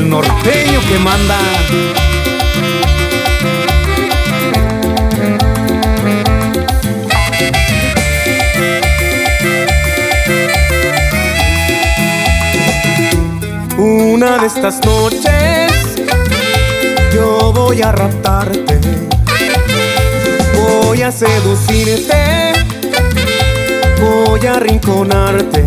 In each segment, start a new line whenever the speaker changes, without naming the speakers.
norteño que manda. Una de estas noches yo voy a raptarte, voy a seducirte, voy a arrinconarte.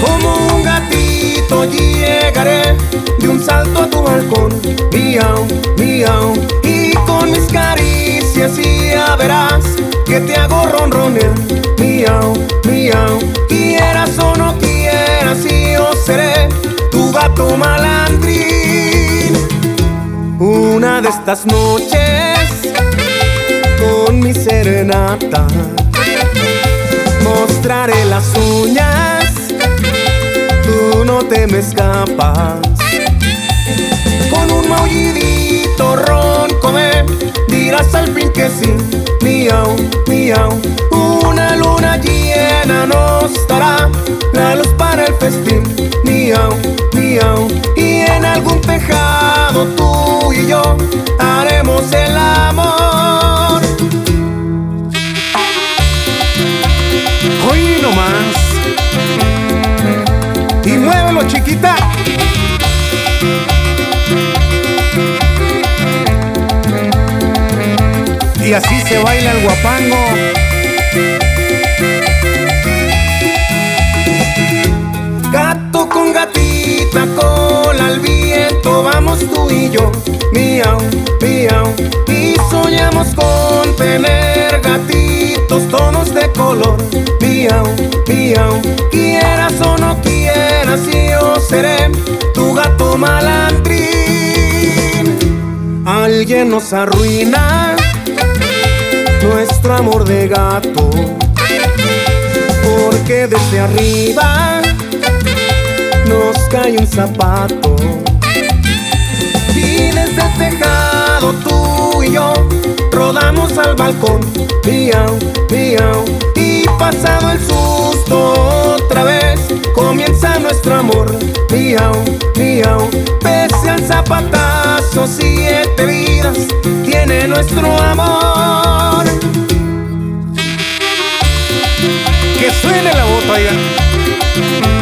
Como un gatito llegaré de un salto a tu balcón, miau, miau, y con mis caricias ya verás que te hago ronronear, miau, miau, quieras o no quieras, yo seré tu gato malandrín. Una de estas noches con mi serenata mostraré las uñas, te me escapas. Con un maullidito ronco me dirás al fin que sí, miau, miau. Una luna llena nos dará la luz para el festín, miau, miau. Y en algún tejado tú y yo haremos el amor. Hoy no más. Y así se baila el guapango. Gato con gatita, cola al viento, vamos tú y yo, miau, miau. Y soñamos con tener gatitos, tonos de color, miau. Alguien nos arruina nuestro amor de gato, porque desde arriba nos cae un zapato. Y desde tejado tú y yo rodamos al balcón, miau, miau. Y pasado el susto otra vez comienza nuestro amor, miau, miau. Pese al zapatazo, siete vidas tiene nuestro amor. Que suene la bota, oigan.